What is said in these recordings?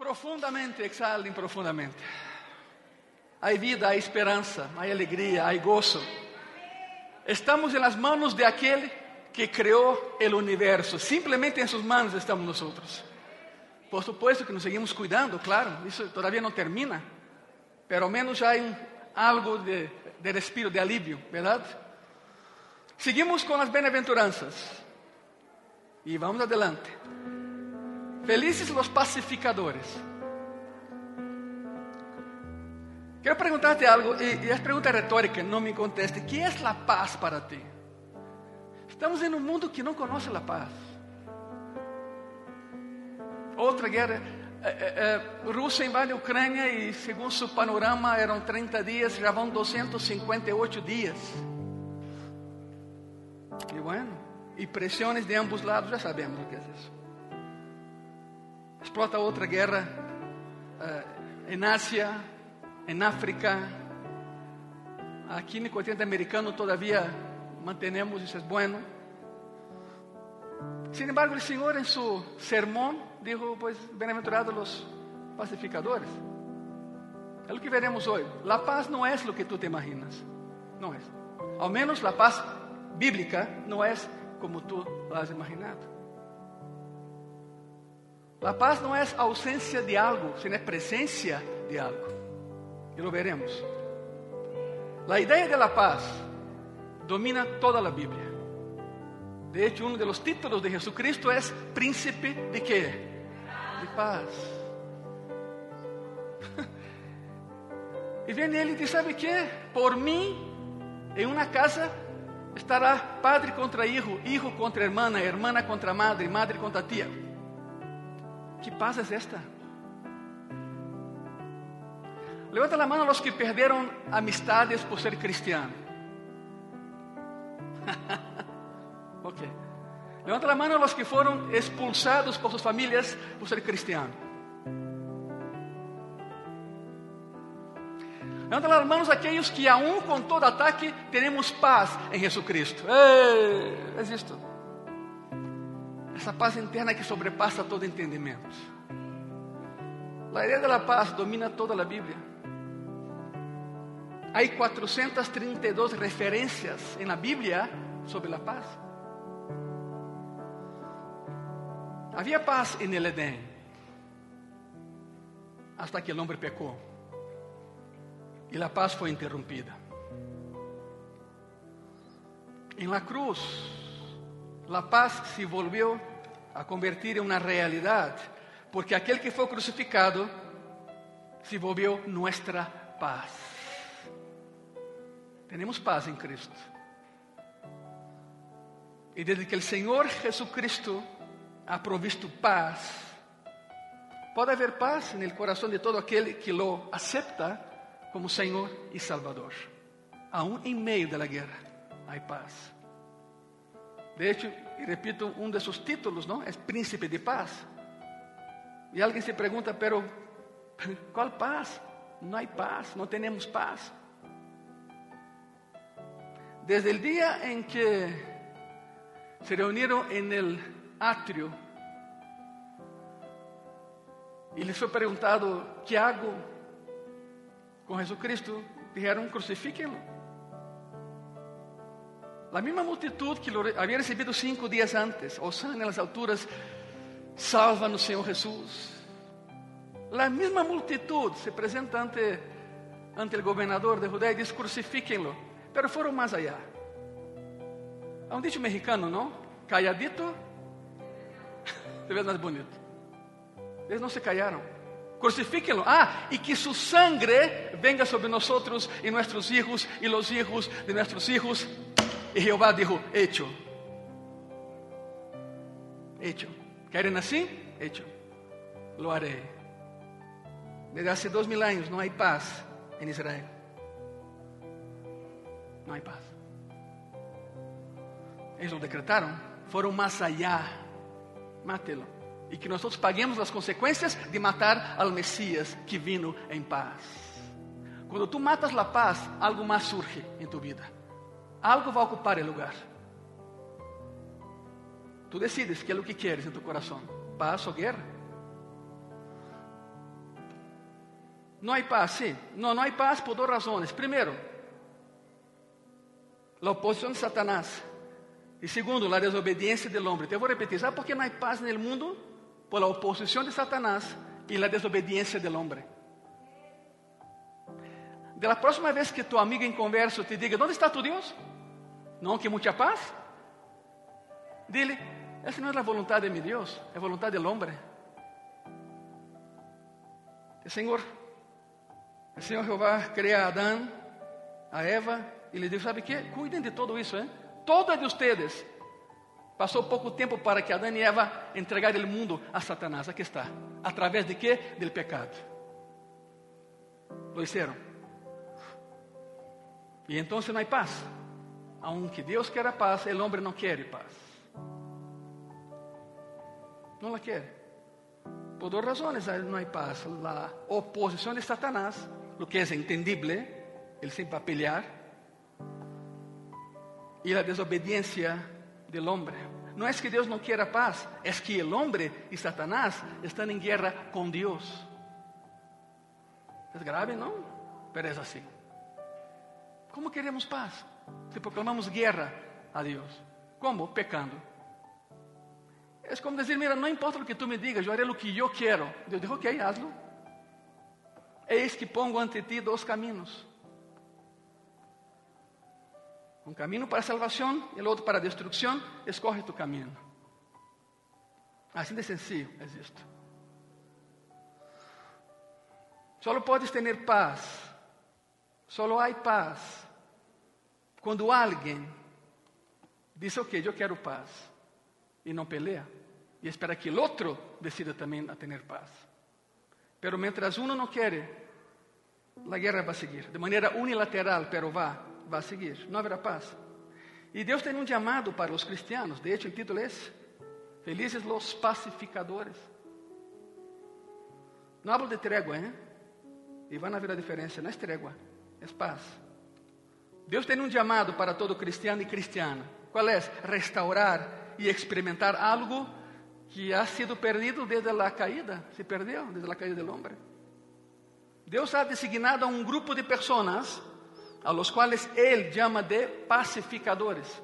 Profundamente, exhalem profundamente. Há vida, há esperança, há alegria, há gozo. Estamos em las manos de aquele que criou o universo. Simplesmente em suas mãos estamos nós. Por supuesto que nos seguimos cuidando, claro, isso todavía não termina, pero menos já há algo de, de respiro, de alívio, verdade? Seguimos com as bem-aventuranças e vamos adelante. Felizes os pacificadores. Quero perguntar-te algo, e, e é pergunta retórica, não me conteste. que é a paz para ti? Estamos em um mundo que não conhece a paz. Outra guerra, eh, eh, eh, Rússia invade a Ucrânia e, segundo seu panorama, eram 30 dias, já vão 258 dias. E bueno, e pressões de ambos lados, já sabemos o que é isso. Explota outra guerra uh, em Ásia, em África. Aqui no continente americano todavia mantenemos, isso é bueno. Sin embargo, o Senhor em seu sermão dijo, bem-aventurados os pacificadores. É o que veremos hoje. La paz não é o que tu te imaginas. Não é. Ao menos a paz bíblica não é como tu lo has imaginado. La paz não é ausência de algo, sino é presença de algo. E lo veremos. A ideia de la paz domina toda a Bíblia. De hecho, um dos títulos de Jesucristo é Príncipe de quê? De paz. e vem ele e diz: Sabe que? Por mim, em uma casa estará padre contra hijo, hijo contra hermana, hermana contra madre, madre contra tia. Que paz é esta? Levanta a mão os que perderam amistades por ser cristiano. ok. Levanta a mão os que foram expulsados por suas famílias por ser cristiano. Levanta as mãos aqueles que, aún com todo ataque, temos paz em Jesus Cristo. Ei, é isto essa paz interna que sobrepassa todo entendimento. A ideia da paz domina toda a Bíblia. Há 432 referências na Bíblia sobre a paz. Havia paz em el Edén, hasta que o homem pecou e a paz foi interrompida. Em la cruz, a paz se volvió a convertir em uma realidade, porque aquele que foi crucificado se volvió nossa paz. Temos paz em Cristo. E desde que o Senhor Jesucristo ha provisto paz, pode haver paz no coração de todo aquele que lo acepta como Senhor e Salvador. Aún em meio da guerra, há paz. De hecho, y repito, uno de sus títulos, ¿no? Es príncipe de paz. Y alguien se pregunta, pero ¿cuál paz? No hay paz, no tenemos paz. Desde el día en que se reunieron en el atrio y les fue preguntado, ¿qué hago con Jesucristo? Dijeron, crucifíquenlo. A mesma multitud que lo había recebido cinco dias antes, Osana nas alturas, salva no Senhor Jesus. A mesma multitud se apresenta ante, ante o governador de Judéia e diz: crucifíquenlo. Pero foram mais allá. Há um dicho mexicano, não? Calladito, se vê mais bonito. Eles não se callaram. Crucifíquenlo. Ah, e que su sangre venga sobre nós e nossos hijos e los hijos de nossos hijos e Jeová dijo, hecho. Hecho. ¿Quieren así? Hecho. Lo haré. Desde hace dos mil años no hay paz en Israel. No hay paz. Ellos lo decretaron. Fueron más allá. Mátelo. E que nós paguemos as consequências de matar al Messias que vino em paz. Quando tu matas a paz, algo mais surge em tu vida algo vai ocupar o lugar. Tu decides que é o que queres em tu coração: paz ou guerra. No hay paz, sí. No, no hay paz por dos razones. Primero, la oposición de Satanás. Y segundo, la desobediencia del hombre. Te voy a repetir, ¿sabes por qué no hay paz el mundo? Por la oposición de Satanás y la desobediencia del hombre. De la próxima vez que tu amigo en converso te diga, ¿dónde está tu Dios? No, que mucha paz. Dile, esa no es la voluntad de mi Dios, es voluntad del hombre. El Señor, el Señor Jehová crea a Adán, a Eva, y le dijo, ¿sabe qué? Cuiden de todo eso, ¿eh? Todo de ustedes. Pasó poco tiempo para que Adán y Eva entregaran el mundo a Satanás. Aquí está. ¿A través de qué? Del pecado. Lo hicieron. Y entonces no hay paz. Aunque Dios quiera paz, el hombre no quiere paz. No la quiere. Por dos razones no hay paz. La oposición de Satanás, lo que es entendible, va a pelear, y la desobediencia del hombre. No es que Dios no quiera paz, es que el hombre y Satanás están en guerra con Dios. Es grave, ¿no? Pero es así. ¿Cómo queremos paz? Si proclamamos guerra a Dios. ¿Cómo? Pecando. Es como decir, mira, no importa lo que tú me digas, yo haré lo que yo quiero. Dios dijo, ok, hazlo. Eis que pongo ante ti dos caminos. Un camino para salvación y el otro para destrucción. Escoge tu camino. Así de sencillo es esto. Solo puedes tener paz. Solo hay paz quando alguém diz, ok, eu quero paz, e não pelea, e espera que o outro decida também a ter paz. Pero mientras uno não quer, a guerra vai seguir, de maneira unilateral, pero va, vai seguir, não haverá paz. E Deus tem um chamado para os cristianos, de hecho o título é Felizes los pacificadores. Não hablo de trégua, ¿eh? E van a ver a diferença, não é trégua, paz. Deus tem um chamado para todo cristiano e cristiana. Qual é? Restaurar e experimentar algo que ha sido perdido desde a caída, se perdeu desde a caída do homem. Deus ha designado a um grupo de pessoas a los quais Ele chama de pacificadores.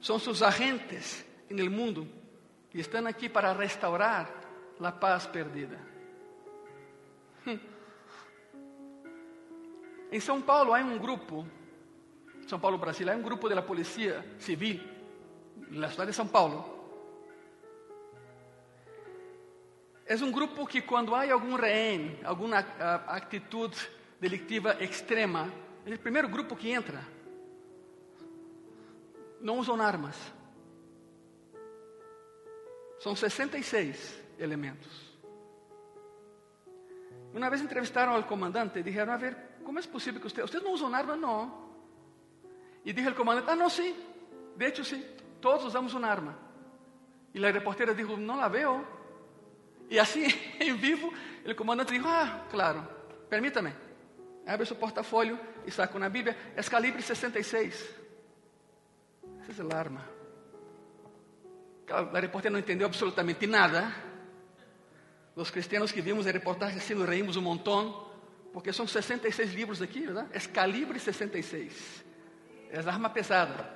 São seus agentes no mundo e estão aqui para restaurar a paz perdida. Em São Paulo há um grupo São Paulo, Brasil, há um grupo da Polícia Civil na cidade de São Paulo. É um grupo que quando há algum rehém, alguma atitude delictiva extrema, é o primeiro grupo que entra. Não usam armas. São 66 elementos. Uma vez entrevistaram ao comandante e disseram: A ver, como é possível que vocês, vocês não usam armas? Não. E dije o comandante, ah, não, sim, de hecho sim, todos usamos uma arma. E a reportera disse, não la veo. E assim, em vivo, o comandante disse, ah, claro, permítame. Abre seu portafolio e saca uma Bíblia, é calibre 66. Essa é a arma. A reportera não entendeu absolutamente nada. Os cristianos que vimos a reportagem assim, nos reímos um montão, porque são 66 livros aqui, verdade? É calibre 66. É arma pesada.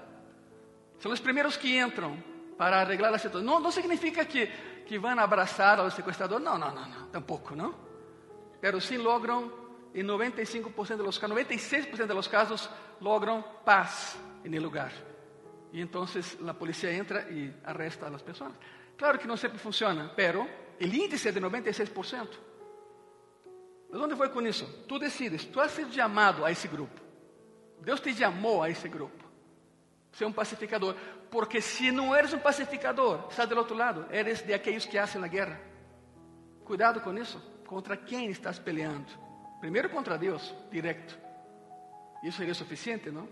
São os primeiros que entram para arreglar a situação. Não, não significa que, que vão abraçar ao sequestrador. Não, não, não, não. Tampouco, não. Pero sim logram, em 95% dos casos, 96% dos casos, logram paz no lugar. E então a polícia entra e arresta as pessoas. Claro que não sempre funciona, pero o índice é de 96%. Mas onde foi com isso? Tu decides, tu has sido chamado a esse grupo. Deus te chamou a esse grupo. Ser um pacificador. Porque se não eres um pacificador, está do outro lado, eres de aqueles que hacen a guerra. Cuidado com isso. Contra quem estás peleando? Primeiro contra Deus, direto. Isso seria suficiente, não?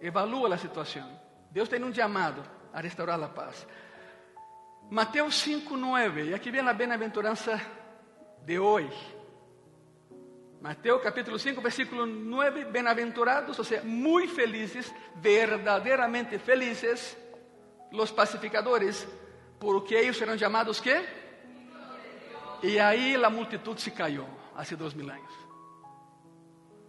Evalua a situação. Deus tem um chamado a restaurar a paz. Mateus 5, 9. E aqui vem a bem-aventurança de hoje. Mateo capítulo 5, versículo 9, bienaventurados, o sea, muy felices, verdaderamente felices, los pacificadores, porque ellos serán llamados ¿qué? Y ahí la multitud se cayó. hace dos mil años.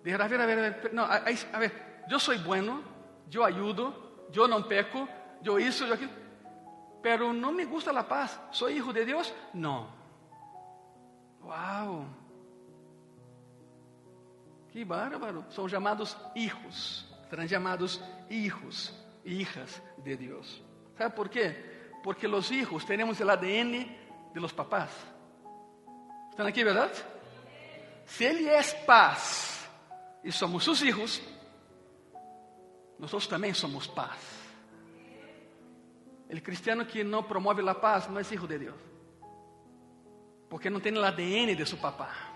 Dijeron, a ver, a ver, a ver, no, a, ver, yo soy bueno, yo ayudo, yo no peco, yo hizo, yo aquilo, pero no me gusta la paz. ¿Soy hijo de Dios? No. Wow. Que bárbaro. São chamados hijos. Serão chamados hijos, hijas de Deus. ¿Sabe por quê? Porque os hijos temos o ADN de los papás. ¿Estão aqui, verdade? Se Ele é paz e somos seus hijos, nós também somos paz. O cristiano que não promove a paz não é filho de Deus, porque não tem o ADN de seu papá.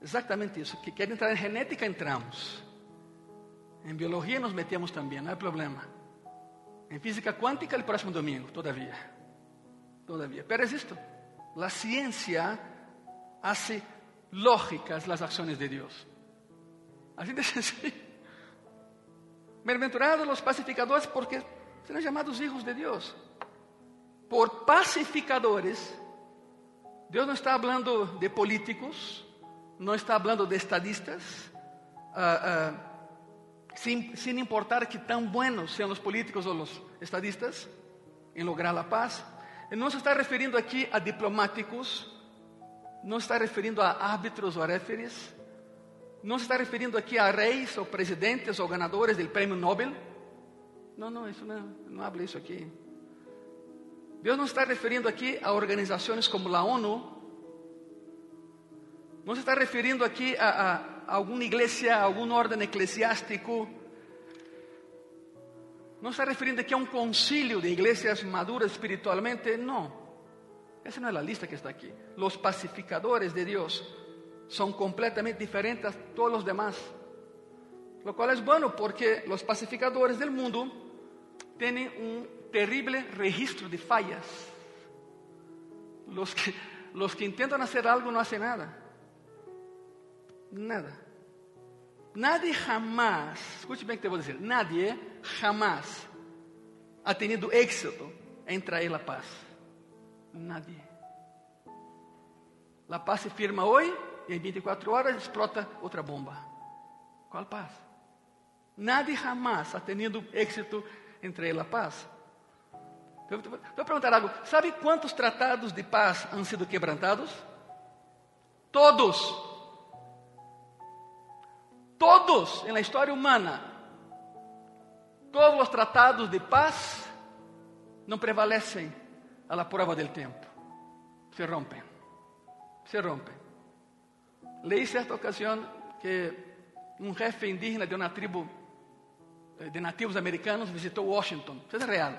Exatamente isso. Que quer entrar em genética, entramos. Em biologia nos metemos também, não é problema. Em física quântica, o próximo domingo, todavia. Todavia. Pero es esto. La ciencia hace lógicas las acciones de Dios. Así de sencillo. Bienaventurados los pacificadores porque serán llamados hijos de Dios. Por pacificadores, Deus não está falando de políticos, não está falando de estadistas, uh, uh, importar que tan buenos sean los políticos o los estadistas en lograr la paz. No se está referindo aqui a diplomáticos, não está referindo a árbitros ou referees, não se está referindo aqui a reis ou presidentes ou ganadores do prêmio Nobel. Não, não, isso não, não habla isso aqui. Deus não está referindo aqui a organizações como a ONU. Não se está referindo aqui a, a, a alguma igreja, a algum ordem eclesiástico. Não está referindo aqui a um concílio de igrejas maduras espiritualmente. Não. Essa não é a lista que está aqui. Os pacificadores de Deus são completamente diferentes a todos os demás. Lo cual es bueno porque los pacificadores del mundo tienen un terrible registro de fallas. Los que, los que intentan hacer algo no hacen nada. Nada. Nadie jamás, escute bem o que eu vou dizer, nadie jamás ha tenido éxito em trazer a paz. Nadie. A paz se firma hoje e em 24 horas explota outra bomba. Qual paz? Nadie jamás ha tenido éxito em trazer a paz. Vou perguntar algo. Sabe quantos tratados de paz han sido quebrantados? Todos. Todos en la historia humana, todos los tratados de paz no prevalecen a la prueba del tiempo. Se rompen. Se rompen. Leí cierta ocasión que un jefe indígena de una tribu eh, de nativos americanos visitó Washington. Isso é real.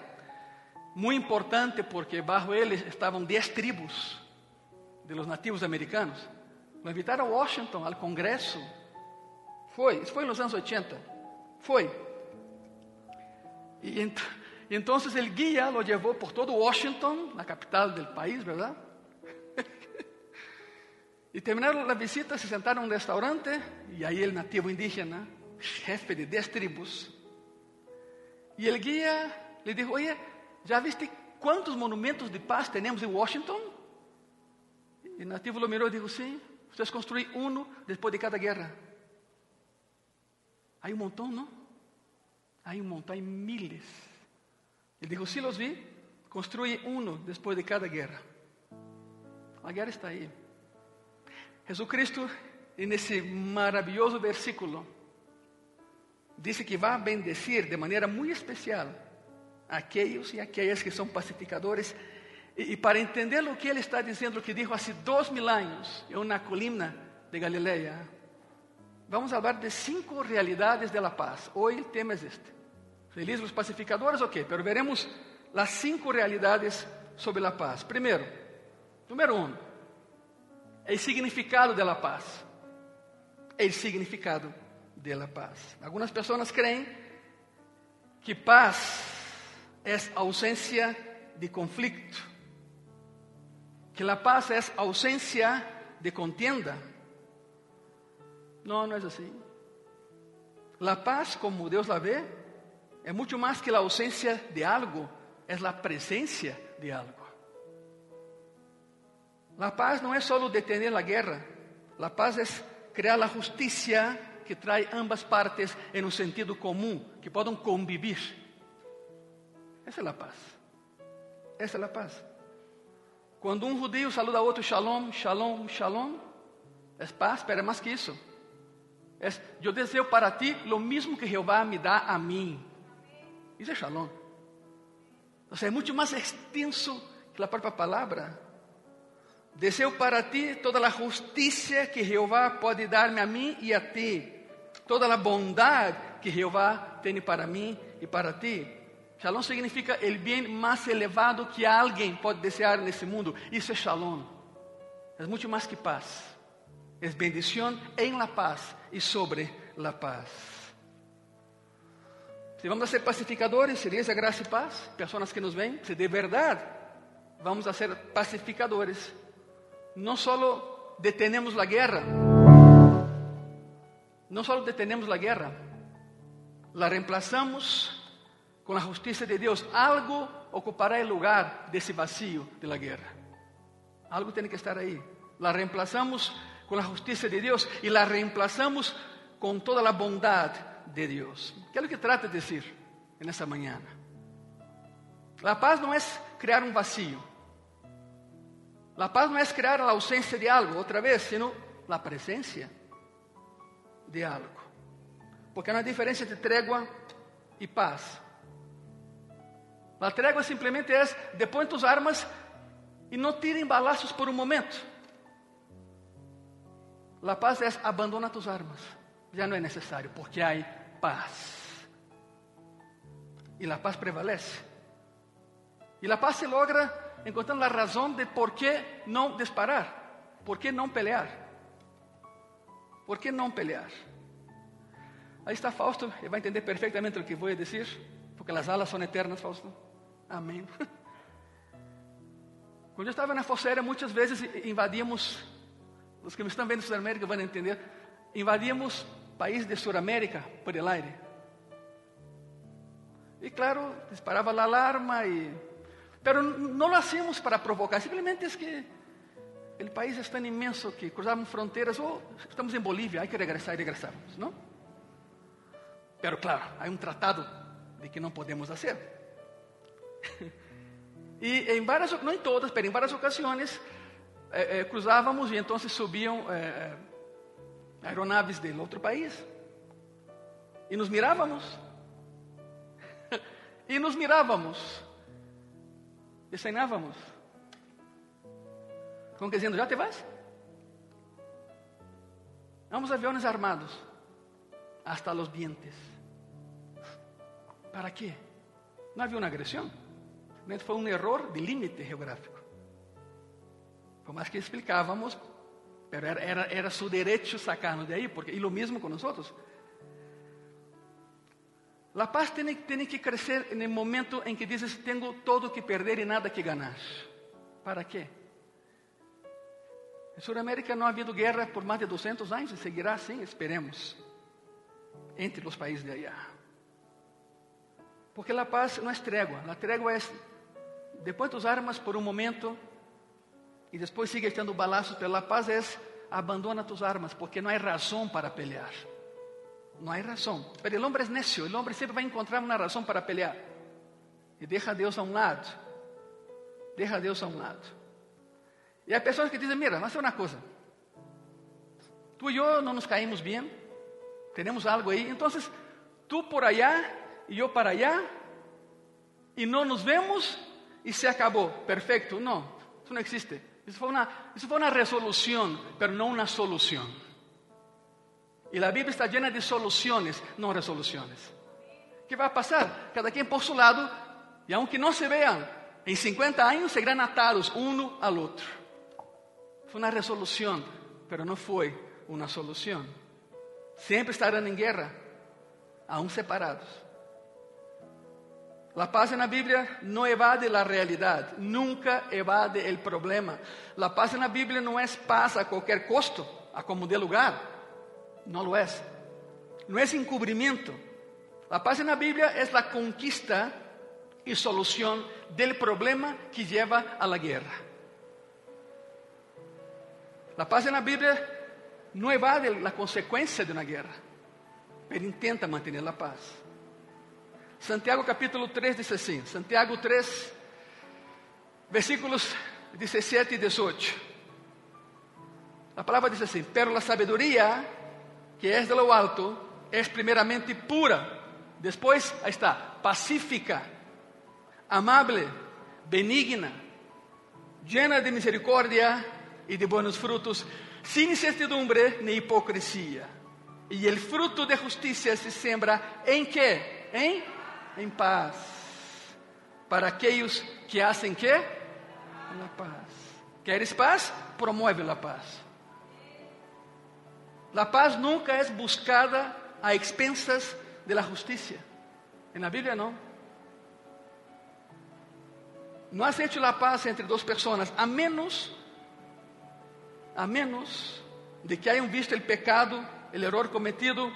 Muy importante porque bajo él estaban 10 tribus de los nativos americanos. Lo invitaram a Washington, al Congresso foi, isso foi nos anos 80. Foi. E, ent então o guia lo levou por todo Washington, na capital do país, verdade? e terminaram a visita, se sentaram em um restaurante, e aí o nativo indígena, jefe de 10 tribos, e o guia lhe disse: Oye, já viste quantos monumentos de paz temos em Washington? E o nativo lo mirou e disse: Sim, vocês construem um depois de cada guerra. Hay un montón, ¿no? Hay un montón, hay miles. Él dijo, sí los vi, construye uno después de cada guerra. La guerra está ahí. Jesucristo, en ese maravilloso versículo, dice que va a bendecir de manera muy especial a aquellos y aquellas que son pacificadores. Y, y para entender lo que él está diciendo, lo que dijo hace dos mil años en una colina de Galilea, vamos falar de cinco realidades de la paz. Hoy el tema es este. Felizes pacificadores, ok, pero veremos las cinco realidades sobre la paz. Primeiro, número um, el significado de la paz. El significado de la paz. Algunas personas creen que paz es ausencia de conflicto, que la paz es ausencia de contienda não, não é assim. La paz, como Deus la vê, é muito mais que a ausência de algo, é a presença de algo. La paz no es solo detener la guerra, la paz es crear la justicia que trae ambas partes en un sentido común, que puedan convivir. Esa es la paz. Essa é a paz. Quando um judeu saluda a outro, shalom, shalom, shalom, é paz, pero mais que isso. É, eu desejo para ti lo mesmo que Jeová me dá a mim. Isso é shalom. Ou seja, é muito mais extenso que a própria palavra. Desejo para ti toda a justiça que Jeová pode dar-me a mim e a ti. Toda a bondade que Jeová tem para mim e para ti. Shalom significa el bien más elevado que alguien puede desear en este mundo. Eso es shalom. Es mucho más que paz. Es bendición en la paz y sobre la paz. Si vamos a ser pacificadores, sería esa gracia y paz, personas que nos ven, si de verdad vamos a ser pacificadores, no solo detenemos la guerra, no solo detenemos la guerra, la reemplazamos com a justiça de Deus, algo ocupará o lugar desse vazio de la guerra. Algo tem que estar aí. La reemplazamos com a justiça de Deus e la reemplazamos com toda a bondade de Deus. Que é o que trata de dizer nessa manhã? La paz não é criar um vazio. La paz não é criar a ausência de algo, outra vez, sino a presença de algo. Porque não há diferença entre trégua e paz. A trégua simplesmente é depõe tus armas e não tirem balaços por um momento. La paz é abandona tus armas. Já não é necessário, porque há paz. E la paz prevalece. E la paz se logra encontrando a razão de por que não disparar, por que não pelear. Por que não pelear? Aí está Fausto, ele vai entender perfeitamente o que vou dizer, porque as alas são eternas, Fausto. Amém. Quando eu estava na Força Aérea, muitas vezes invadíamos, os que me estão vendo em Sudamérica vão entender, invadíamos países de Sudamérica por el aire. E claro, disparava a alarma, e... pero não lo hacíamos para provocar, simplesmente é que o país é tão imenso que cruzamos fronteiras, ou oh, estamos em Bolívia, há que regressar e regressávamos, não? Pero claro, há um tratado de que não podemos fazer. e em várias, não em todas, mas em várias ocasiões, eh, eh, cruzávamos e então subiam eh, aeronaves de outro país. E nos mirávamos. e nos mirávamos. E cenávamos. Como dizendo, já te vas? Vamos aviões armados. Hasta los dientes. ¿Para quê? Não havia uma agressão? foi um erro de límite geográfico. Por mais que explicávamos, pero era, era, era su derecho sacarnos de aí, porque, e o mesmo com nós. La paz tem, tem que crescer no momento em que dizes: Tenho todo que perder e nada que ganhar. ¿Para quê? Em Sudamérica não ha havido guerra por mais de 200 anos e seguirá assim, esperemos, entre os países de allá. Porque a paz não é trégua, a trégua é depois tus armas por um momento e depois sigue estando balazos, pero la paz é abandona tus armas, porque não há razão para pelear. Não há razão. Pero o homem é necio, o homem sempre vai encontrar uma razão para pelear. E deixa a a um lado. Deixa a a um lado. E há pessoas que dizem: Mira, vamos fazer uma coisa. Tu e eu não nos caímos bem, temos algo aí, então tu por allá e eu para allá, e não nos vemos y se acabó. Perfecto. No, eso no existe. Eso fue una, eso fue una resolución, pero no una solución. Y la Biblia está llena de soluciones, no resoluciones. ¿Qué va a pasar? Cada quien por su lado, y aunque no se vean, en 50 años seguirán atados uno al otro. Fue una resolución, pero no fue una solución. Siempre estarán en guerra, aún separados. La paz en la Biblia no evade la realidad, nunca evade el problema. La paz en la Biblia no es paz a cualquier costo, a como dé lugar. No lo es. No es encubrimiento. La paz en la Biblia es la conquista y solución del problema que lleva a la guerra. La paz en la Biblia no evade la consecuencia de una guerra, pero intenta mantener la paz. Santiago capítulo 3 dice así, Santiago 3, versículos 17 y 18. La palabra dice así, pero la sabiduría que es de lo alto es primeramente pura, después, ahí está, pacífica, amable, benigna, llena de misericordia y de buenos frutos, sin incertidumbre ni hipocresía. Y el fruto de justicia se siembra en qué? En, en paz. Para aquellos que hacen qué? La paz. ¿Quieres paz? Promueve la paz. La paz nunca es buscada a expensas de la justicia. En la Biblia no. No has hecho la paz entre dos personas, a menos, a menos de que hayan visto el pecado, el error cometido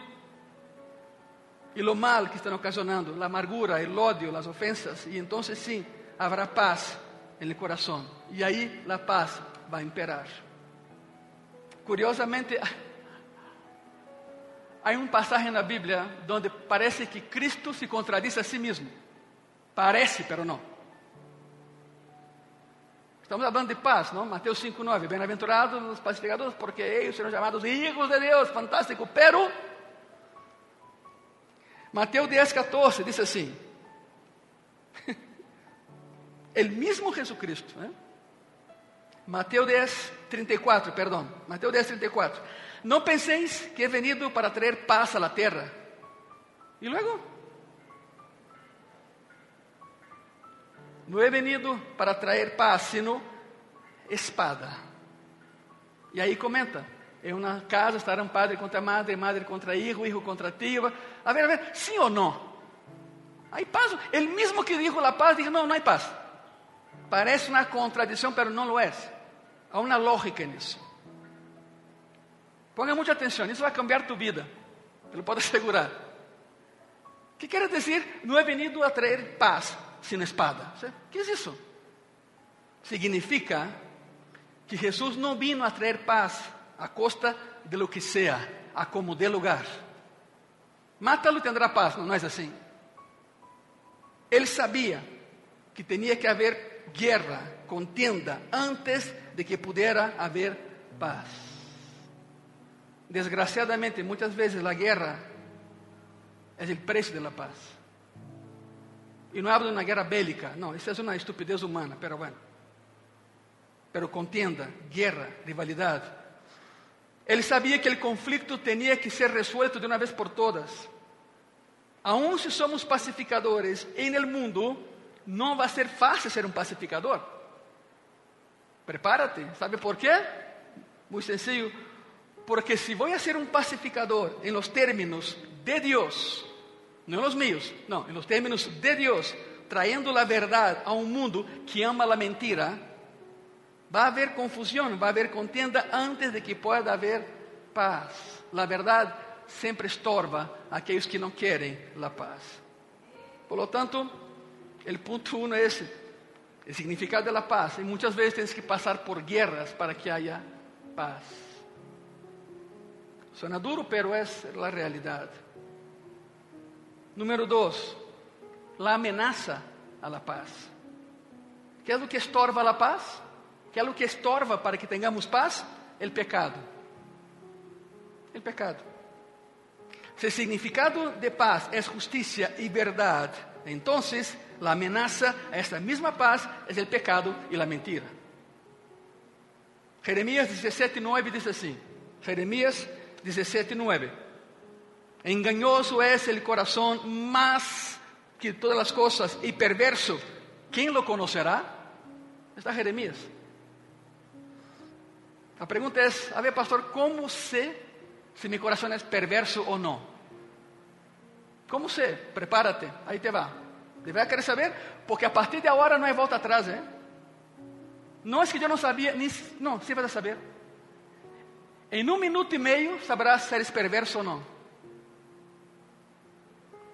y lo mal que están ocasionando, la amargura, el odio, las ofensas, y entonces sí, habrá paz el corazón. Y ahí la paz va a imperar. Curiosamente, hay un pasaje en la Biblia donde parece que Cristo se contradice a sí mismo. Parece, pero no. Estamos hablando de paz, ¿no? Mateus 5:9. Bem-aventurados os pacificadores, porque ellos serão chamados hijos de Deus. Fantástico. Pero Mateus 10:14 dice así. El mismo Jesucristo, ¿eh? Mateus 10, 34, perdão. Mateus 10, 34. Não penséis que he venido para traer paz a la tierra. E luego, no he venido para traer paz, sino espada. E aí comenta, em uma casa estarão padre contra madre, madre contra hijo, hijo contra tío. A ver, a ver, sim ou não? Aí paz, ele mesmo que dijo la paz, dijo, não, não há paz. Parece uma contradição, mas não lo é. Há uma lógica nisso. Ponga mucha atención, eso va a cambiar tu vida, te lo puedo asegurar. ¿Qué quiere decir? No he venido a traer paz sin espada. ¿Qué es eso? Significa que Jesús no vino a traer paz a costa de lo que sea, a como dé lugar. Mátalo tendrá paz, no es así. Él sabía que tenía que haber guerra, contienda, antes de que pudiera haber paz. Desgraciadamente, muchas veces la guerra el precio de la paz. Y no hablo de una guerra bélica, no, esa es una estupidez humana, pero bueno. Pero contienda, guerra, rivalidad. Él sabía que el conflicto tenía que ser resuelto de una vez por todas. Aun si somos pacificadores en el mundo, no va a ser fácil ser un pacificador. Prepárate, ¿sabe por qué? Muy sencillo, porque si voy a ser un pacificador en los términos de Dios, no en los míos, no, en los términos de Dios, trayendo la verdad a un mundo que ama la mentira, va a haber confusión, va a haber contienda antes de que pueda haber paz. La verdad siempre estorba a aquellos que no quieren la paz. Por lo tanto, el punto uno es el significado de la paz. Y muchas veces tienes que pasar por guerras para que haya paz. Suena duro, pero es la realidad. Número dos, la amenaza a la paz. ¿Qué es lo que estorba la paz? ¿Qué es lo que estorba para que tengamos paz? El pecado. El pecado. Si el significado de paz es justicia y verdad, entonces la amenaza a esta misma paz es el pecado y la mentira. Jeremías 17:9 dice así. Jeremías 17:9. Engañoso es el corazón más que todas las cosas y perverso. ¿Quién lo conocerá? Está Jeremías. La pregunta es, a ver, pastor, ¿cómo sé si mi corazón es perverso o no? ¿Cómo sé? Prepárate, ahí te va. Debe querer saber, porque a partir de ahora no hay vuelta atrás, ¿eh? No es que yo no sabía, ni, no, sí vas a saber. En un minuto y medio sabrás si eres perverso o no.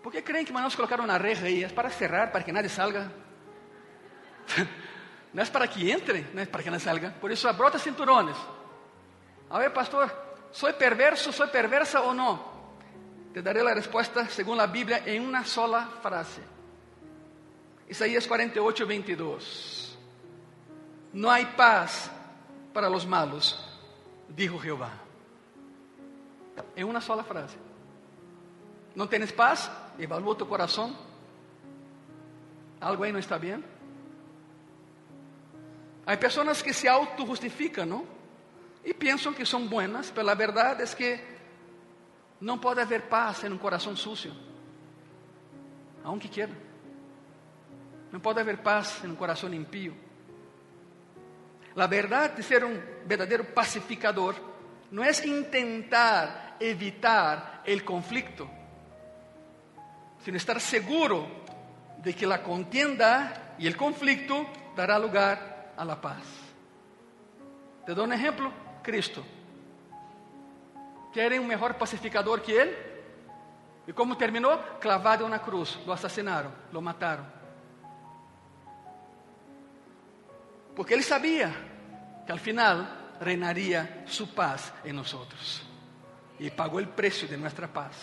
¿Por qué creen que mandamos colocar una reja ahí? Es para cerrar, para que nadie salga. no es para que entre, no es para que nadie salga. Por eso abrota cinturones. A ver, pastor, ¿soy perverso, soy perversa o no? Te daré la respuesta según la Biblia en una sola frase. Isaías 48, 22. No hay paz para los malos, dijo Jehová. En una sola frase. ¿No tienes paz? Evalúa tu corazón. ¿Algo ahí no está bien? Hay personas que se autojustifican, ¿no? Y piensan que son buenas, pero la verdad es que no puede haber paz en un corazón sucio, aunque quiera. No puede haber paz en un corazón impío. La verdad de ser un verdadero pacificador no es intentar evitar el conflicto, sino estar seguro de que la contienda y el conflicto dará lugar a la paz. Te doy un ejemplo, Cristo. ¿Quieren un mejor pacificador que Él? ¿Y cómo terminó? Clavado en una cruz. Lo asesinaron, lo mataron. Porque Él sabía que al final reinaría su paz en nosotros. Y pagó el precio de nuestra paz.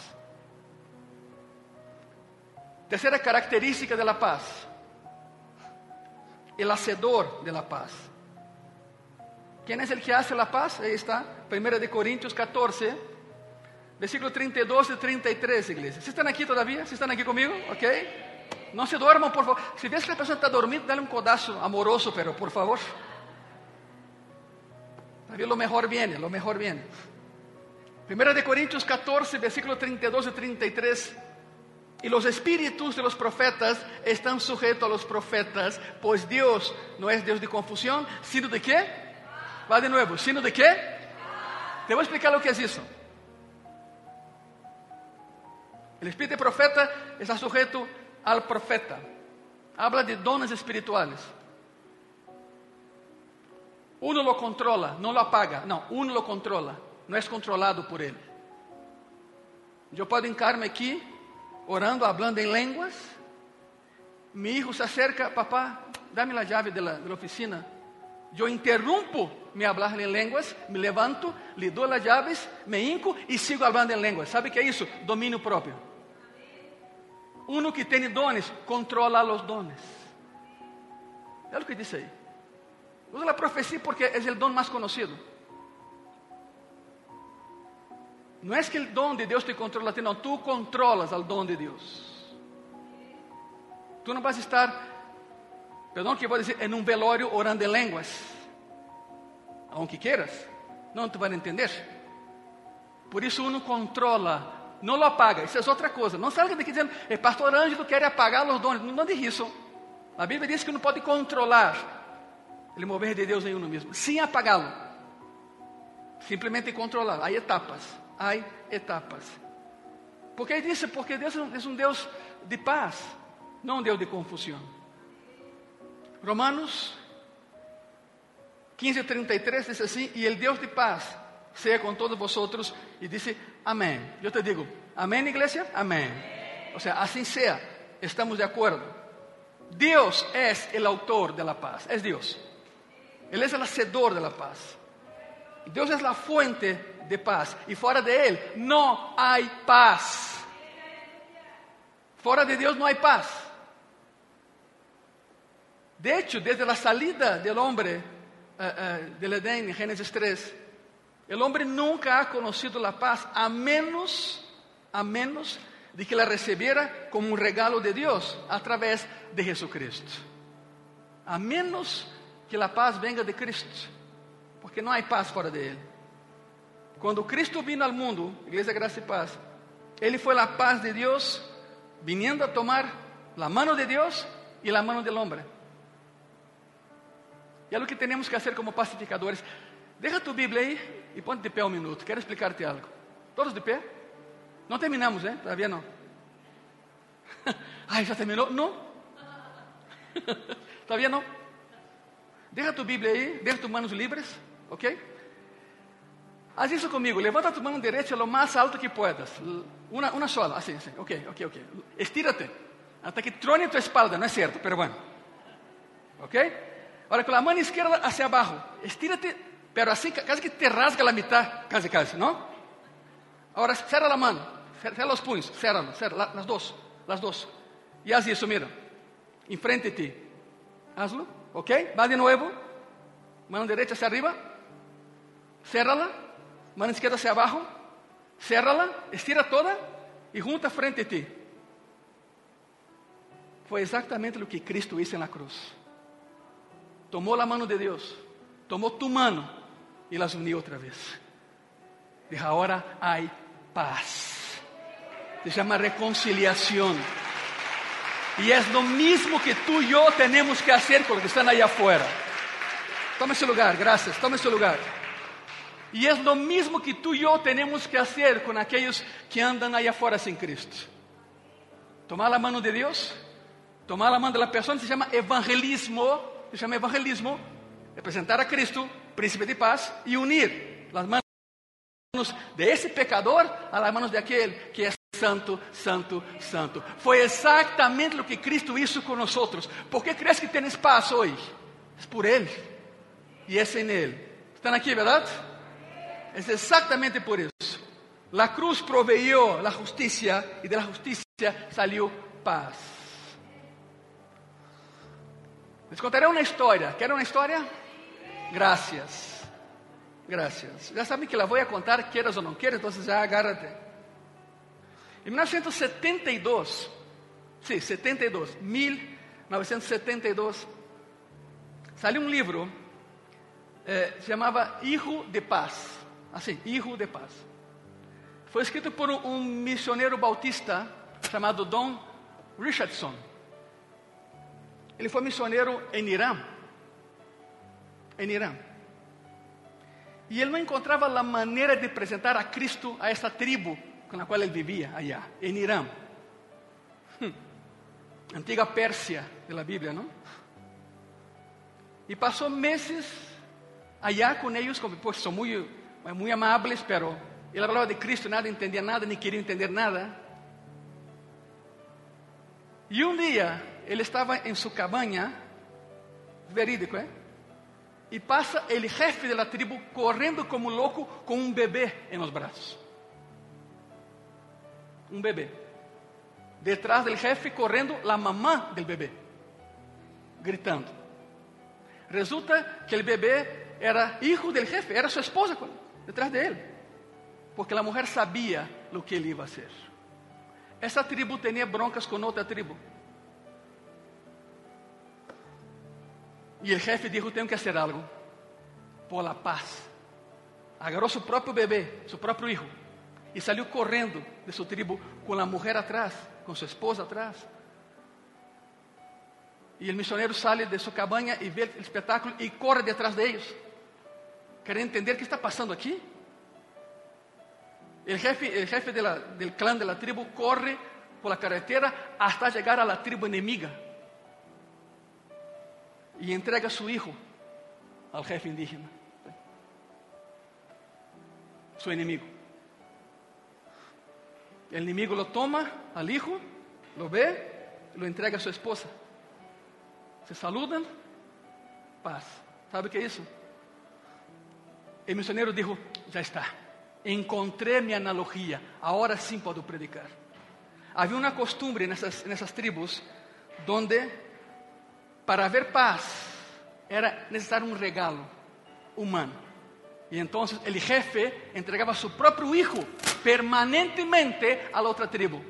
Tercera característica de la paz. El hacedor de la paz. ¿Quién es el que hace la paz? Ahí está, 1 de Corintios 14, versículo 32 y 33, iglesia. ¿Sí están aquí todavía? ¿Sí están aquí conmigo? ¿Ok? No se duerman, por favor. Si ves que la persona está dormida, dale un codazo amoroso, pero por favor. Lo mejor viene, lo mejor viene. 1 de Corintios 14, versículo 32 y 33. Y los espíritus de los profetas están sujetos a los profetas, pues Dios no es Dios de confusión, sino de qué? Va de nuevo. ¿Sino de qué? Te voy a explicar lo que es eso. El espíritu de profeta está sujeto al profeta. Habla de dones espirituales. Uno lo controla, no lo apaga. No, uno lo controla. No es controlado por él. Yo puedo hincarme aquí, orando, hablando en lenguas. Mi hijo se acerca, papá, de la, de la oficina. Yo interrumpo mi hablar en lenguas, me levanto, le doy las llaves, me hinco y sigo hablando en lenguas. ¿Sabe qué es eso? Dominio propio. Uno que tiene dones, controla los dones. Es lo que dice ahí. Usa la profecía porque es el don más conocido. No es que el don de Dios te controla, no, tú controlas al don de Dios. Tú no vas a estar perdão que eu vou dizer, em um velório orando em línguas. Aunque quieras, não tu vai entender. Por isso uno controla, não lo apaga. Isso é outra coisa. Não salga daqui dizendo, o pastor Ângelo quer apagar os dones. Não diz isso. A Bíblia diz que não pode controlar ele mover de Deus em uno mesmo, sem apagá-lo. Simplesmente controlar. Há etapas. Há etapas. Por que disse? Porque Deus é um Deus de paz, não um Deus de confusão. Romanos 15, 33 dice así, y el Dios de paz sea con todos vosotros, y dice, amén. Yo te digo, amén iglesia, amén. O sea, así sea, estamos de acuerdo. Dios es el autor de la paz, es Dios. Él es el hacedor de la paz. Dios es la fuente de paz, y fuera de Él no hay paz. Fuera de Dios no hay paz. De hecho, desde la salida del hombre uh, uh, del Edén en Génesis 3, el hombre nunca ha conocido la paz a menos, a menos de que la recibiera como un regalo de Dios a través de Jesucristo. A menos que la paz venga de Cristo, porque no hay paz fuera de Él. Cuando Cristo vino al mundo, Iglesia Gracia y Paz, Él fue la paz de Dios viniendo a tomar la mano de Dios y la mano del hombre. E é o que temos que fazer como pacificadores. Deja tu Bíblia aí e ponte de pé um minuto. Quero explicar-te algo. Todos de pé? Não terminamos, né? Todavía não. Ai, já terminou? Não. Todavía não. Deja tu Bíblia aí, deja tus manos livres, ok? Haz isso comigo. Levanta tu mano direita lo mais alto que puedas. Uma, uma sola, assim, assim. Ok, ok, ok. Estírate. Até que trone tua espalda, não é certo, pero bueno. Ok? Ahora con la mano izquierda hacia abajo. Estírate, pero así casi que te rasga la mitad, casi, casi, ¿no? Ahora cierra la mano, cierra los puños, cierra, cierra, las dos, las dos. Y haz eso, mira, enfrente de ti. Hazlo, ¿ok? Va de nuevo, mano derecha hacia arriba, ciérrala, mano izquierda hacia abajo, ciérrala, estira toda y junta frente a ti. Fue exactamente lo que Cristo hizo en la cruz. Tomó la mano de Dios, tomó tu mano y las unió otra vez. Dijo, ahora hay paz. Se llama reconciliación. Y es lo mismo que tú y yo tenemos que hacer con los que están allá afuera. Tome ese lugar, gracias, tome ese lugar. Y es lo mismo que tú y yo tenemos que hacer con aquellos que andan allá afuera sin Cristo. Tomar la mano de Dios Tomar la mano de la persona se llama evangelismo, se llama evangelismo, representar a Cristo, príncipe de paz, y unir las manos de ese pecador a las manos de aquel que es santo, santo, santo. Fue exactamente lo que Cristo hizo con nosotros. ¿Por qué crees que tienes paz hoy? Es por Él y es en Él. ¿Están aquí, verdad? Es exactamente por eso. La cruz proveyó la justicia y de la justicia salió paz. Les contaré una historia. ¿Quieren una historia? Gracias. Gracias. Ya saben que la voy a contar, quieras o no quieras, entonces ya agárrate. En 1972, sí, 72, 1972, salió un libro, eh, se llamaba Hijo de Paz. Así, Hijo de Paz. Foi escrito por um missionário bautista chamado Don Richardson. Ele foi missioneiro em Irã. Em Irã. E ele não encontrava a maneira de apresentar a Cristo a essa tribo com a qual ele vivia allá, em Irã. Hum. Antiga Pérsia da Bíblia, não? E passou meses allá com eles, pues são muito, muito amáveis, pero ele falava de Cristo, nada entendia nada, nem queria entender nada. E um dia ele estava em sua cabanha, verídico, ¿eh? E passa o jefe da tribo correndo como louco com um bebê em los braços. Um bebê. Detrás do jefe correndo a mamã do bebê, gritando. Resulta que o bebê era hijo do jefe, era sua esposa detrás de ele, porque a mulher sabia o que ele ia fazer. Essa tribo tinha broncas com outra tribo. E o jefe disse: Tenho que fazer algo por la paz. Agarrou seu próprio bebê, seu próprio filho, e saiu correndo de sua tribo com a mulher atrás, com sua esposa atrás. E o missionário sai de sua cabanha e vê o espetáculo e corre detrás de querendo entender o que está passando aqui. O jefe, o jefe de la, del clã de la tribo corre por la carretera hasta chegar a la tribo enemiga e entrega seu hijo ao jefe indígena, seu inimigo. O inimigo lo toma al hijo, lo ve, lo entrega a sua esposa. Se saludam, paz. ¿Sabe o que é isso? O missionário dijo: Já está, encontrei minha analogia, agora sim posso predicar. Havia uma costumbre nessas, nessas tribos, donde para haver paz era necessário um regalo humano. E então o jefe entregava seu próprio hijo permanentemente a outra tribo.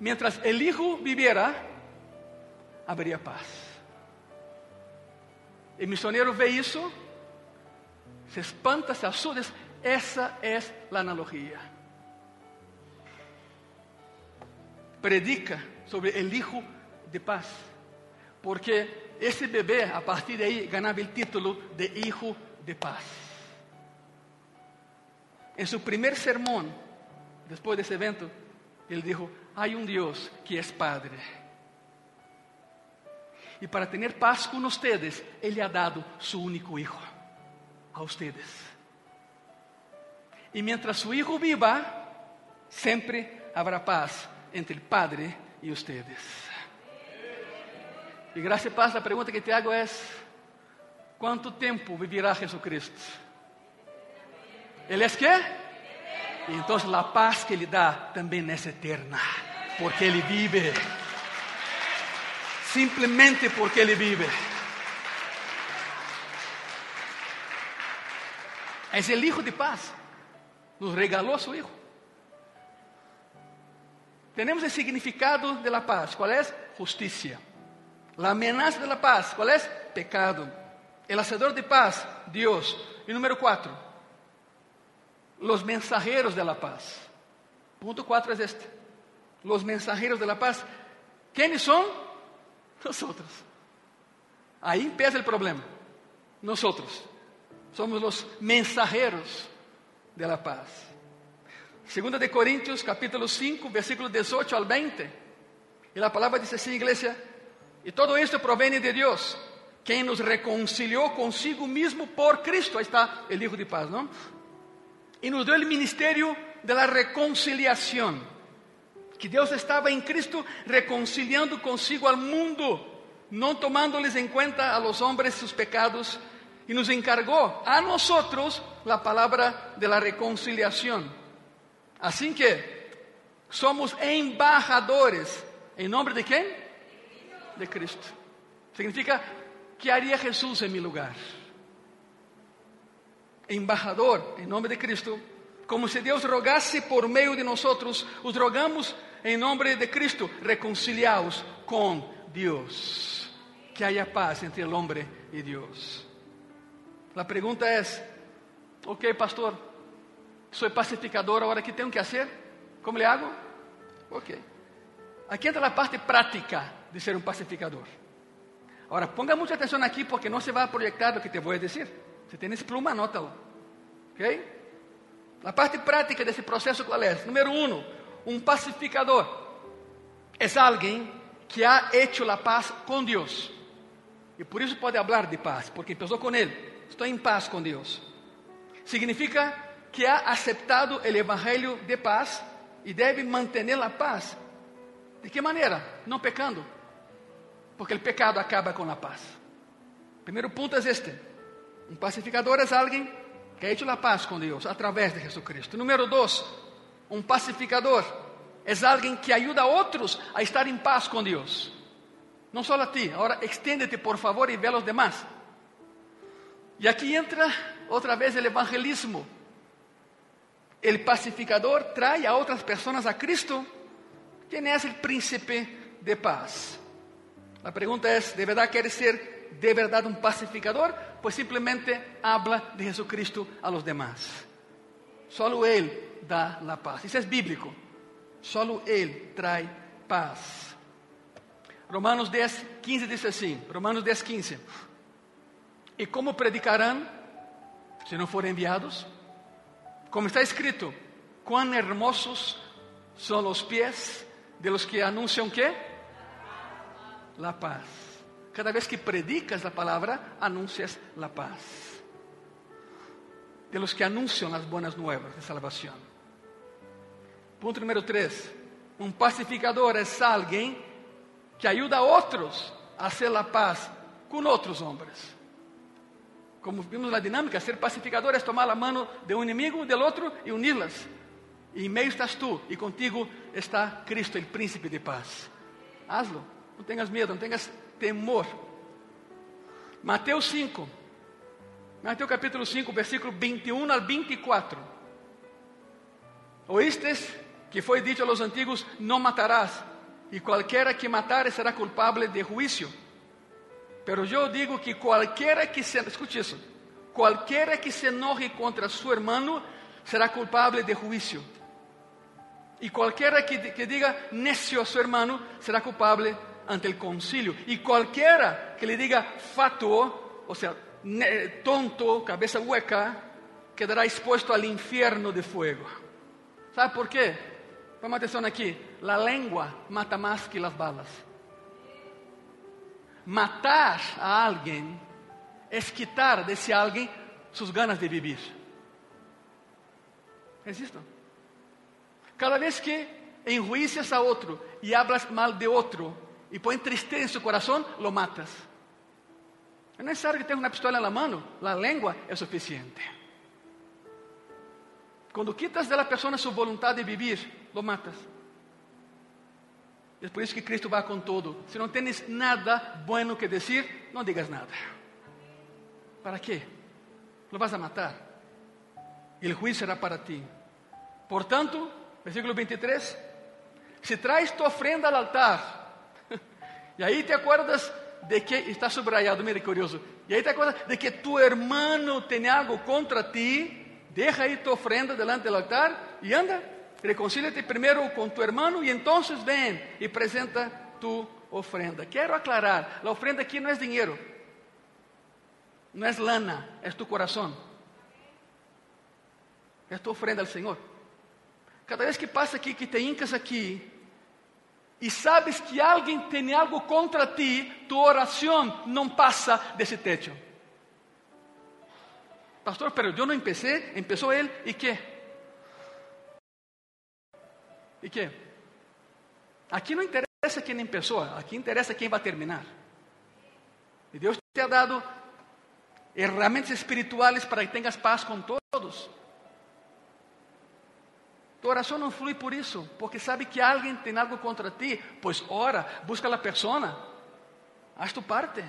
Mientras el hijo viviera, haveria paz. O missionário vê isso, se espanta, se assusta, essa é a analogia. Predica sobre o hijo de paz. Porque esse bebê, a partir daí, ganhava o título de Hijo de Paz. Em seu primeiro sermão, depois desse evento, ele disse: Há um Deus que é Padre. E para ter paz com vocês, Ele ha dado seu único Hijo a vocês. E mientras su Hijo viva, sempre haverá paz entre o Padre e vocês. E graça e paz, a pergunta que te hago é: ¿Cuánto tiempo vivirá Jesucristo? ¿Él es qué? Y entonces la paz que Él da también es eterna, porque Él vive. Simplesmente porque Ele vive. É o Hijo de paz. Nos regalou seu Hijo. Temos o significado de la paz. Qual é? Justiça. La amenaza de la paz. Qual é? Pecado. El hacedor de paz, Deus. E número 4. Los mensajeros de la paz. Ponto 4 é este. Los mensajeros de la paz. Quem são? Nosotros. Ahí empieza el problema. Nosotros somos los mensajeros de la paz. Segunda de Corintios, capítulo 5, versículo 18 al 20. Y la palabra dice así, iglesia, y todo esto proviene de Dios, quien nos reconcilió consigo mismo por Cristo. Ahí está el Hijo de paz, ¿no? Y nos dio el ministerio de la reconciliación que Deus estava em Cristo reconciliando consigo ao mundo, não tomándoles em conta a los hombres sus pecados, e nos encargou a nosotros a palavra de la reconciliação. Assim que somos embajadores em nome de quem? De Cristo. Significa que haria Jesus em meu lugar. Embajador em nome de Cristo, como se Deus rogasse por meio de nós, os rogamos em nome de Cristo, reconciliados com Deus. Que haya paz entre o homem e Deus. A pergunta é: Ok, pastor, sou pacificador, agora que tenho que fazer? Como le hago? Ok. Aqui entra a parte prática de ser um pacificador. Agora, ponga muita atenção aqui, porque não se vai projetar o que te vou dizer. Se tens pluma, anótalo. Ok? A parte prática desse processo qual é? Número um, um pacificador é alguém que ha hecho la paz com Deus. E por isso pode falar de paz, porque empezou com Ele. Estou em paz com Deus. Significa que ha aceptado o evangelho de paz e deve manter a paz. De que maneira? Não pecando. Porque o pecado acaba com a paz. Primeiro ponto é este: um pacificador é alguém que ha hecho la paz com Deus através de Jesucristo. Número dois, um pacificador é alguém que ajuda a outros a estar em paz com Deus. Não só a ti, agora extiende-te por favor e vê os demás. E aqui entra outra vez o evangelismo. O pacificador trai a outras pessoas a Cristo. Quem é o príncipe de paz? A pergunta é: ¿de verdade queres ser de verdade um pacificador? Pues simplesmente habla de Jesucristo a los demás. Solo Ele dá a paz. Isso é bíblico. Solo Ele traz paz. Romanos 10, 15 diz assim: Romanos 10, 15. E como predicarão se não forem enviados? Como está escrito: Quão hermosos são os pés de los que anunciam que? La paz. Cada vez que predicas a palavra, anuncias la paz de los que anuncian las buenas nuevas de salvación. Punto número 3. Un pacificador es alguien que ayuda a otros a hacer la paz con otros hombres. Como vimos la dinámica, ser pacificador es tomar la mano de un enemigo, del otro y unirlas. Y en medio estás tú y contigo está Cristo, el príncipe de paz. Hazlo, no tengas miedo, no tengas temor. Mateus 5, Mateus capítulo 5, versículo 21 al 24. Oístes que foi dito a los antigos: Não matarás, e qualquer que matare será culpable de juízo. Pero eu digo que qualquer que se, escute isso, qualquer que se enoje contra su hermano será culpable de juízo. E qualquer que, que diga necio a su hermano será culpable ante el concilio. E qualquer que le diga fatuo, ou seja, tonto, cabeça hueca, quedará exposto al infierno de fuego. ¿Sabe por quê? Vamos atenção aqui. A língua mata mais que as balas. Matar a alguém é quitar desse alguém suas ganas de viver. É? Cada vez que enjuicias a outro e hablas mal de outro e põe tristeza em seu coração, lo matas. É necessário que tenha uma pistola na mão, a língua é suficiente. Quando quitas de la persona sua vontade de vivir, lo matas. É por isso que Cristo vai com todo. Se não tens nada bueno que dizer, não digas nada. ¿Para quê? Lo vas a matar. E o juízo será para ti. Portanto, versículo 23, se traes tu ofrenda al altar, e aí te acuerdas de que, está subrayado, mire curioso, aí te acuerdas de que tu hermano tem algo contra ti, deja aí tu ofrenda delante del altar e anda, reconcíliate primeiro com tu hermano e então ven e presenta tu ofrenda. Quero aclarar, a ofrenda aqui não é dinheiro, não é lana, é tu coração. É tu ofrenda ao Senhor. Cada vez que passa aqui, que te hincas aqui, e sabes que alguém tem algo contra ti, tua oração não passa desse teto. Pastor, pero eu não empecé, empezou ele, e que? E que? Aqui não interessa quem começou, aqui interessa quem vai terminar. E Deus te ha dado ferramentas espirituais para que tenhas paz com todos. Tu oração não flui por isso, porque sabe que alguém tem algo contra ti, pois ora, busca a persona, haz tu parte.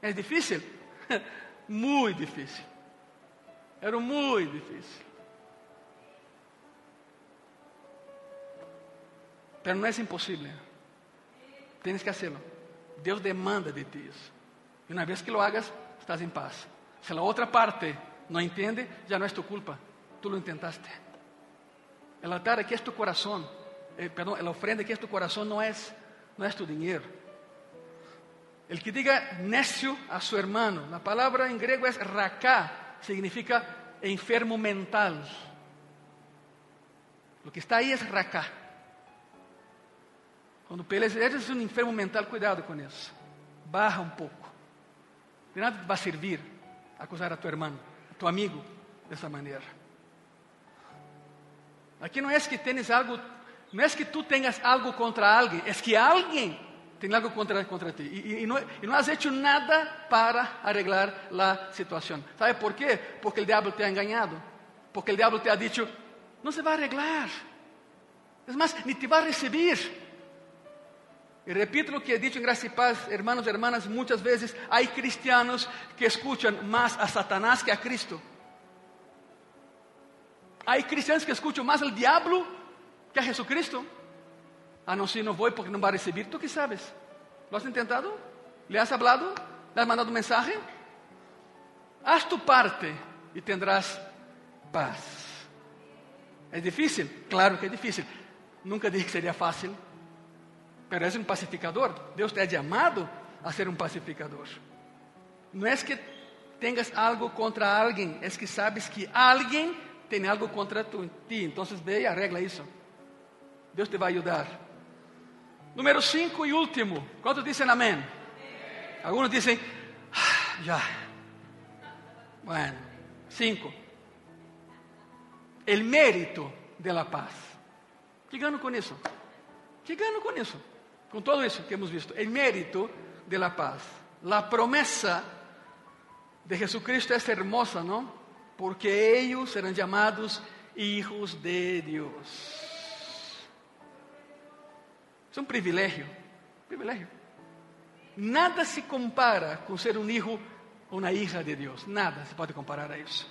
É difícil? muito difícil. Era muito difícil. Mas não é impossível. Tienes que hacerlo. Deus demanda de ti isso. E uma vez que lo hagas, estás em paz. Se a outra parte não entende, já não é tu culpa. Tu lo intentaste. El altar aquí es tu corazón. Eh, perdón, la ofrenda aquí es tu corazón, no es, no es tu dinero. El que diga necio a su hermano, la palabra en griego es raká, significa enfermo mental. Lo que está ahí es raká. Quando peleas, eres um enfermo mental, cuidado com isso. Barra um pouco. De nada te vai servir acusar a tu irmão, a tu amigo, dessa maneira. Aqui não é que tens algo, não é que tu tenhas algo contra alguém, é que alguém tem algo contra, contra ti. E, e, não, e não has hecho nada para arreglar a situação. ¿Sabe por quê? Porque o diabo te ha engañado. Porque o diabo te ha dicho, não se vai arreglar. É mais, nem te vai receber. E repito o que he dicho em graça e paz, hermanos e hermanas, muitas vezes há cristianos que escutam mais a Satanás que a Cristo. Há cristianos que escutam mais o diabo que a Jesucristo. Ah, não, sim, não vou porque não vai receber. Tu que sabes? ¿Lo has intentado? ¿Le has hablado? ¿Le has mandado mensagem? Haz tu parte e tendrás paz. É difícil? Claro que é difícil. Nunca disse que seria fácil. Mas és um pacificador. Deus te ha chamado a ser um pacificador. Não é que tenhas algo contra alguém, é que sabes que alguém tem algo contra tu, ti. Então, ve e arregla isso. Deus te vai ajudar. Número 5 e último. Quantos dizem amém? Alguns dizem, ah, já. Bueno, 5. El mérito de la paz. Que ganho com isso? Que ganho com isso? Com tudo isso que hemos visto. El mérito de la paz. La promessa de Jesucristo é hermosa, não? Porque ellos serán llamados hijos de Dios. Es un privilegio, privilegio. Nada se compara con ser un hijo o una hija de Dios, nada se puede comparar a eso.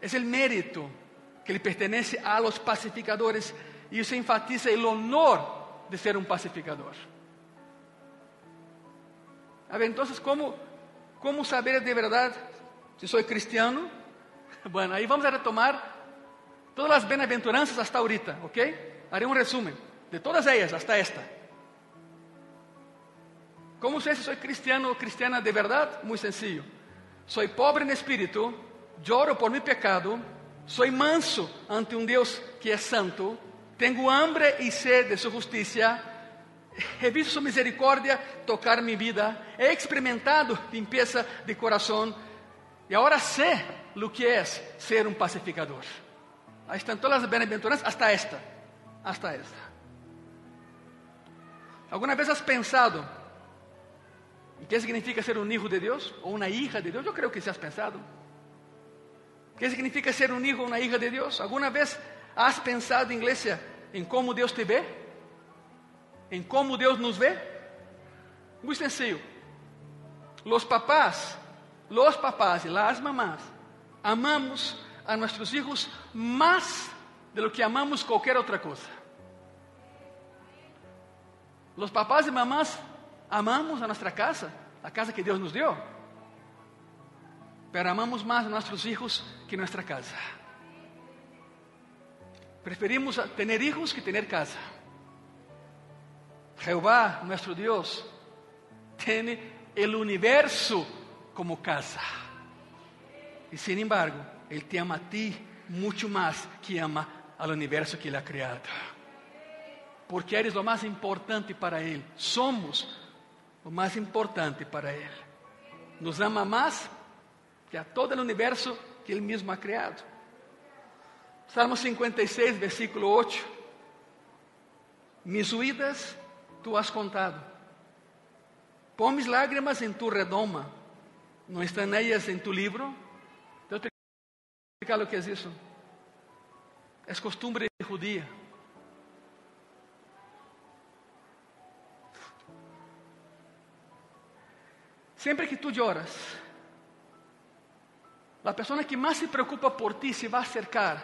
Es el mérito que le pertenece a los pacificadores y eso enfatiza el honor de ser un pacificador. A ver, entonces, ¿cómo, cómo saber de verdad si soy cristiano? Bueno, aí vamos a retomar todas as bem-aventuranças hasta ahorita, ¿ok? Haré um resumen de todas elas hasta esta. Como sei se sou cristiano ou cristiana de verdade? Muito sencillo. Sou pobre em espírito, lloro por meu pecado, sou manso ante um Deus que é santo, tenho hambre e sede de sua justiça, he visto sua misericórdia tocar minha vida, he experimentado limpeza de coração e agora sei lo que é ser um pacificador. Aí estão todas as bem-aventuranças, hasta esta, hasta esta. Alguma vez has pensado ¿Y qué significa ser un hijo de Dios o una hija de Dios? Yo creo que se has pensado. ¿Qué significa ser un hijo o una hija de Dios? ¿Alguna vez has pensado, iglesia, en cómo Dios te ve? ¿En cómo Dios nos ve? Muy sencillo. Los papás, los papás y las mamás amamos a nuestros hijos más de lo que amamos cualquier otra cosa. Los papás y mamás amamos a nuestra casa, la casa que Dios nos dio, pero amamos más a nuestros hijos que nuestra casa. Preferimos tener hijos que tener casa. Jehová, nuestro Dios, tiene el universo como casa. Y sin embargo, Él te ama a ti mucho más que ama al universo que Ele ha criado. Porque eres lo más importante para Él. Somos lo más importante para Él. Nos ama más que a todo el universo que Él mismo ha creado. Salmo 56, versículo 8. Mis huidas tú has contado. Pon mis lágrimas en tu redoma. ¿No están ellas en tu libro? Explicar que es eso. Es costumbre judía. Sempre que tu lloras, a pessoa que mais se preocupa por ti se vai acercar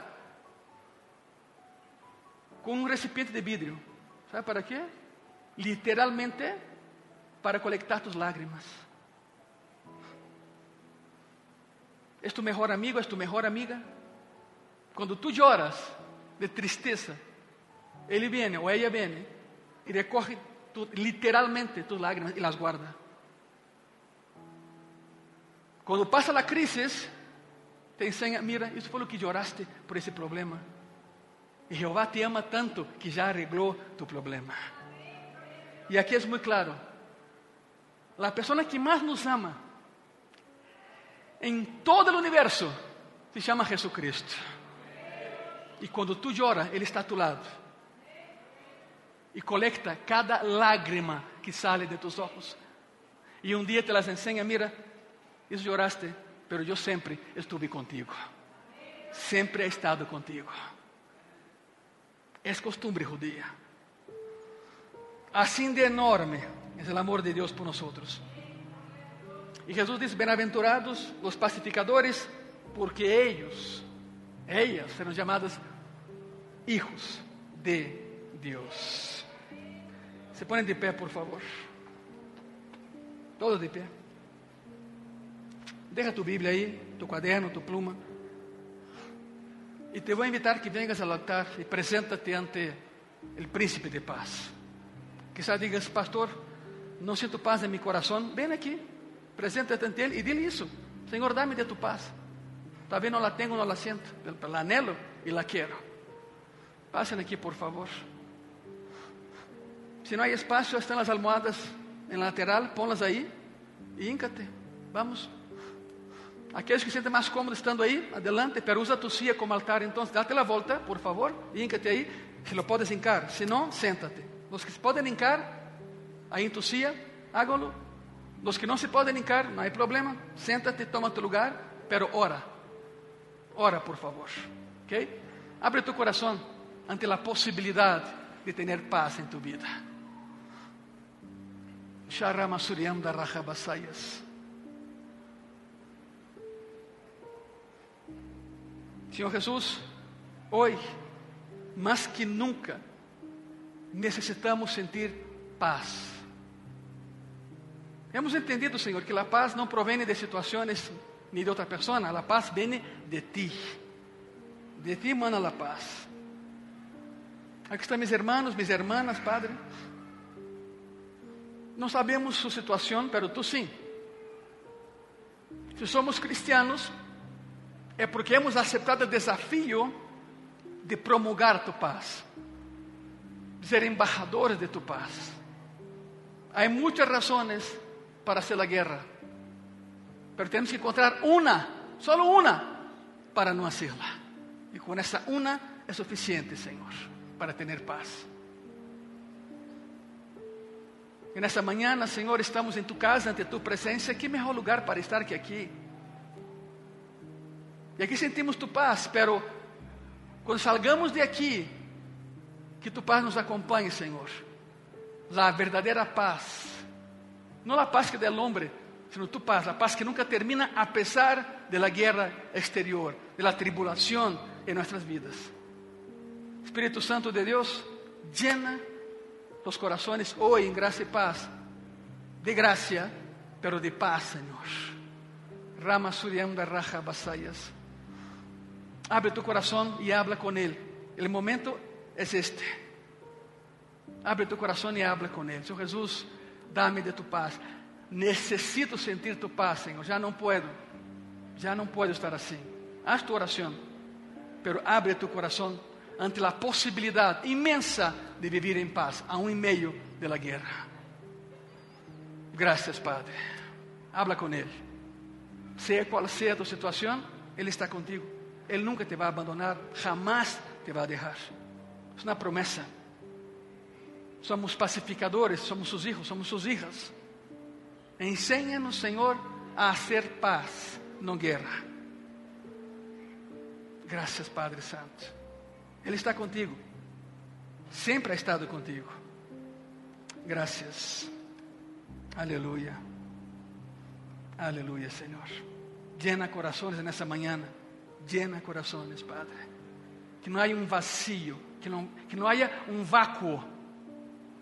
com um recipiente de vidro. ¿Sabe para quê? Literalmente para colectar tus lágrimas. És tu melhor amigo, és tu melhor amiga. Quando tu lloras de tristeza, ele vem ou ela vem e recorre tu, literalmente tus lágrimas e las guarda. Quando passa a crise, te ensina, mira, isso foi o que lloraste por esse problema. E Jeová te ama tanto que já arreglou tu problema. E aqui é muito claro. A pessoa que mais nos ama em todo o universo se chama Jesucristo. E quando tu llora, Ele está a tu lado. E colecta cada lágrima que sale de tus ojos. E um dia te las ensina, mira, isso lloraste, pero eu sempre estuve contigo. Sempre he estado contigo. É costumbre judía. Assim de enorme é o amor de Deus por nós. E Jesus diz: Bem-aventurados os pacificadores, porque eles, elas serão chamadas hijos de Deus. Se põem de pé, por favor. Todos de pé. Deja tu Bíblia aí, tu caderno, tu pluma. E te vou invitar que vengas ao altar e presenta-te ante o príncipe de paz. Quizás digas, pastor, não sinto paz em meu coração. Ven aqui, presenta-te ante ele e dile isso. Senhor, dá-me de tu paz. Talvez não la tenho, não la siento, pero la anhelo e la quero. Pasen aqui, por favor. Se não há espaço, estão as almohadas em lateral, ponlas aí e íncate. Vamos. Aqueles que se sentem mais cômodos estando aí, adelante, pero usa tu silla como altar, então date a volta, por favor, íncate aí, se lo puedes hincar, se não, séntate. Los que se podem hincar, aí em tu silla, hágalo. Los que não se podem hincar, não há problema, séntate, toma tu lugar, pero ora, ora por favor, ok? Abre tu coração ante a possibilidade de ter paz em tu vida. Sharama Suryam da Rahabasayas. Senhor Jesus, hoje, mais que nunca, necessitamos sentir paz. Hemos entendido, Senhor, que a paz não provém de situações nem de outra pessoa, a paz vem de ti. De ti mana a paz. Aqui estão meus irmãos, minhas irmãs, Padre. Não sabemos sua situação, mas tu sim. Se somos cristianos, é porque hemos aceptado o desafio de promulgar tu paz, de ser embajadores de tu paz. Há muitas razões para hacer a guerra, pero temos que encontrar uma, solo uma, para não hacerla. E com essa uma é suficiente, Senhor, para ter paz. E nessa manhã, Senhor, estamos em tu casa, ante tu presença. Que melhor lugar para estar que aqui. E aqui sentimos tu paz, pero quando salgamos de aqui, que tu paz nos acompanhe, Senhor. La verdadeira paz. Não a paz que del hombre, sino tu paz, a paz que nunca termina a pesar de la guerra exterior, de la tribulación en nuestras vidas. Espíritu Santo de Dios, llena los corazones hoy en gracia y paz, de gracia, pero de paz, Señor. Rama Suriamba Raja Basayas. Abre tu corazón y habla con Él. El momento es este. Abre tu corazón y habla con Él. Señor Jesús, dame de tu paz. Necesito sentir tu paz, Señor. Ya no puedo. Ya no puedo estar así. Haz tu oración, pero abre tu corazón ante la posibilidad inmensa de vivir en paz, aún en medio de la guerra. Gracias, Padre. Habla con Él. Sea cual sea tu situación, Él está contigo. Él nunca te va a abandonar, jamás te va a dejar. Es una promesa. Somos pacificadores, somos sus hijos, somos sus hijas. Enséñanos, Señor, a hacer paz, no guerra. Gracias, Padre Santo. Ele está contigo. Sempre ha estado contigo. Gracias. Aleluya. Aleluya, Señor. Llena corazones nessa manhã. Llena corazones, Padre. Que não haya um vacío, que não, que não haya um vácuo,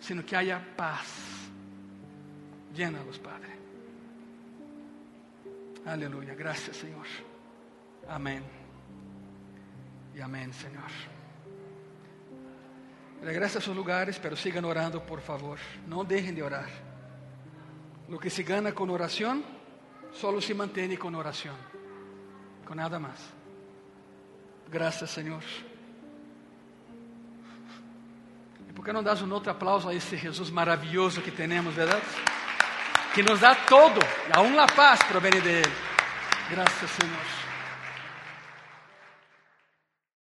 sino que haya paz. Llénalos, Padre. Aleluya. Gracias, Señor. Amén. Y amén, Señor. Regrese a sus lugares, pero sigan orando, por favor. No dejen de orar. Lo que se gana con oración, solo se mantiene con oración. Con nada más. Gracias, Señor. Por não das um outro aplauso a esse Jesus maravilhoso que temos, verdade? Que nos dá todo, aún la paz provém de. Graças, Senhor.